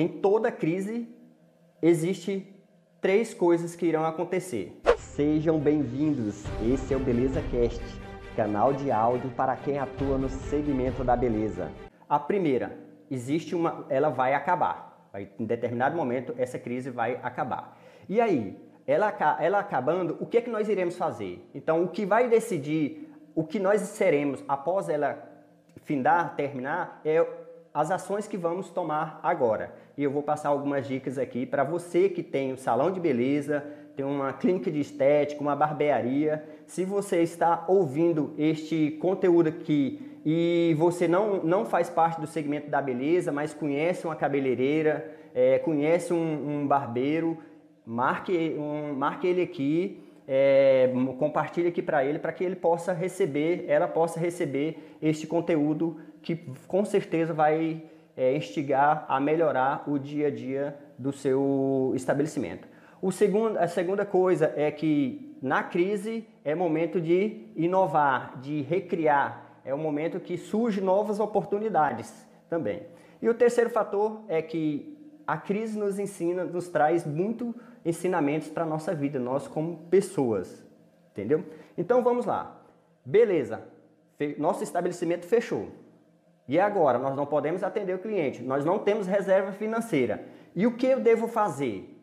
em toda crise existe três coisas que irão acontecer. Sejam bem-vindos. Esse é o Beleza Cast, canal de áudio para quem atua no segmento da beleza. A primeira, existe uma, ela vai acabar. Vai, em determinado momento essa crise vai acabar. E aí, ela, ela acabando, o que é que nós iremos fazer? Então, o que vai decidir o que nós seremos após ela findar, terminar, é as ações que vamos tomar agora. E eu vou passar algumas dicas aqui para você que tem um salão de beleza, tem uma clínica de estética, uma barbearia. Se você está ouvindo este conteúdo aqui e você não, não faz parte do segmento da beleza, mas conhece uma cabeleireira, é, conhece um, um barbeiro, marque, um, marque ele aqui é, compartilhe aqui para ele, para que ele possa receber, ela possa receber este conteúdo que com certeza vai é, instigar a melhorar o dia a dia do seu estabelecimento. O segundo, a segunda coisa é que na crise é momento de inovar, de recriar, é o momento que surgem novas oportunidades também. E o terceiro fator é que a crise nos ensina, nos traz muito ensinamentos para a nossa vida, nós como pessoas, entendeu? Então vamos lá. Beleza, nosso estabelecimento fechou. E agora? Nós não podemos atender o cliente, nós não temos reserva financeira. E o que eu devo fazer?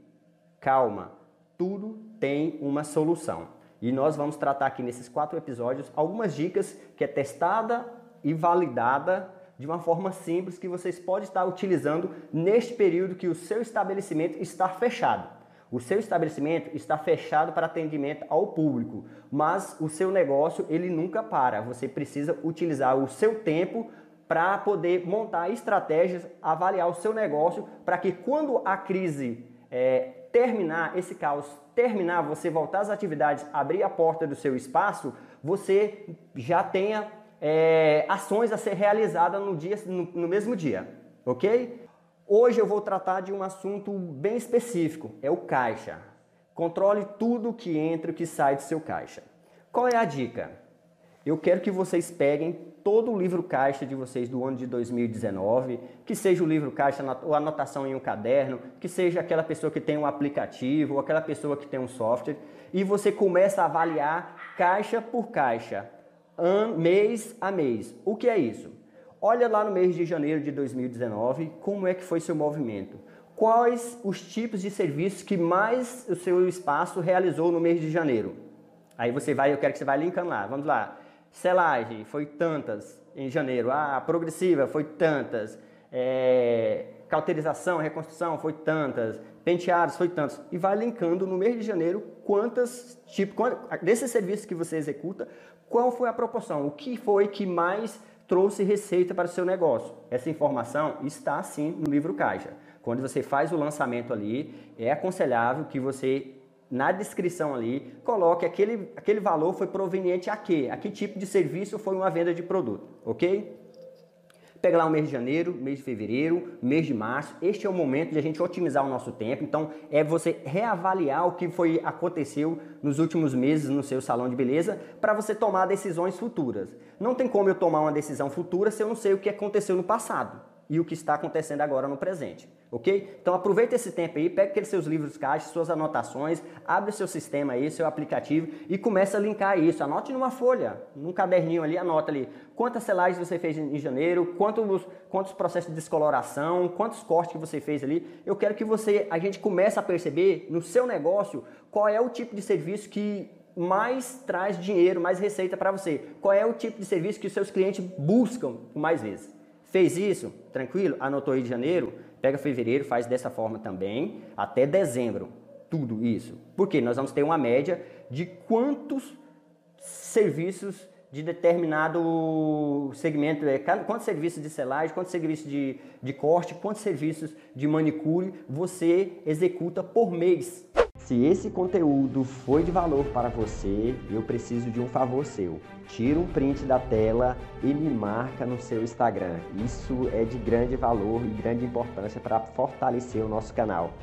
Calma, tudo tem uma solução. E nós vamos tratar aqui nesses quatro episódios algumas dicas que é testada e validada de uma forma simples que vocês podem estar utilizando neste período que o seu estabelecimento está fechado. O seu estabelecimento está fechado para atendimento ao público, mas o seu negócio ele nunca para. Você precisa utilizar o seu tempo para poder montar estratégias, avaliar o seu negócio para que quando a crise é, terminar, esse caos terminar, você voltar às atividades, abrir a porta do seu espaço, você já tenha é, ações a ser realizadas no, dia, no, no mesmo dia, ok? Hoje eu vou tratar de um assunto bem específico, é o caixa. Controle tudo que entra e que sai do seu caixa. Qual é a dica? Eu quero que vocês peguem todo o livro caixa de vocês do ano de 2019, que seja o livro caixa ou anotação em um caderno, que seja aquela pessoa que tem um aplicativo ou aquela pessoa que tem um software, e você começa a avaliar caixa por caixa mês a mês. O que é isso? Olha lá no mês de janeiro de 2019 como é que foi seu movimento. Quais os tipos de serviços que mais o seu espaço realizou no mês de janeiro? Aí você vai, eu quero que você vá linkando lá. Vamos lá. Selagem foi tantas em janeiro. Ah, progressiva foi tantas. É, cauterização, reconstrução foi tantas. Penteados foi tantos. E vai linkando no mês de janeiro quantas tipos, desses serviços que você executa, qual foi a proporção? O que foi que mais trouxe receita para o seu negócio? Essa informação está sim no livro Caixa. Quando você faz o lançamento ali, é aconselhável que você na descrição ali, coloque aquele, aquele valor foi proveniente a quê? A que tipo de serviço foi uma venda de produto, ok? Pega lá o mês de janeiro, mês de fevereiro, mês de março. Este é o momento de a gente otimizar o nosso tempo. Então, é você reavaliar o que foi aconteceu nos últimos meses no seu salão de beleza para você tomar decisões futuras. Não tem como eu tomar uma decisão futura se eu não sei o que aconteceu no passado e o que está acontecendo agora no presente, ok? Então aproveita esse tempo aí, pega aqueles seus livros caixa, suas anotações, abre o seu sistema aí, seu aplicativo e começa a linkar isso. Anote numa folha, num caderninho ali, anota ali quantas selagens você fez em janeiro, quantos, quantos processos de descoloração, quantos cortes que você fez ali. Eu quero que você, a gente comece a perceber no seu negócio qual é o tipo de serviço que mais traz dinheiro, mais receita para você. Qual é o tipo de serviço que os seus clientes buscam mais vezes. Fez isso? Tranquilo? Anotou aí de janeiro? Pega fevereiro, faz dessa forma também, até dezembro. Tudo isso. Porque nós vamos ter uma média de quantos serviços de determinado segmento, é, quantos serviços de selagem, quantos serviços de, de corte, quantos serviços de manicure você executa por mês. Se esse conteúdo foi de valor para você, eu preciso de um favor seu. Tira um print da tela e me marca no seu Instagram. Isso é de grande valor e grande importância para fortalecer o nosso canal.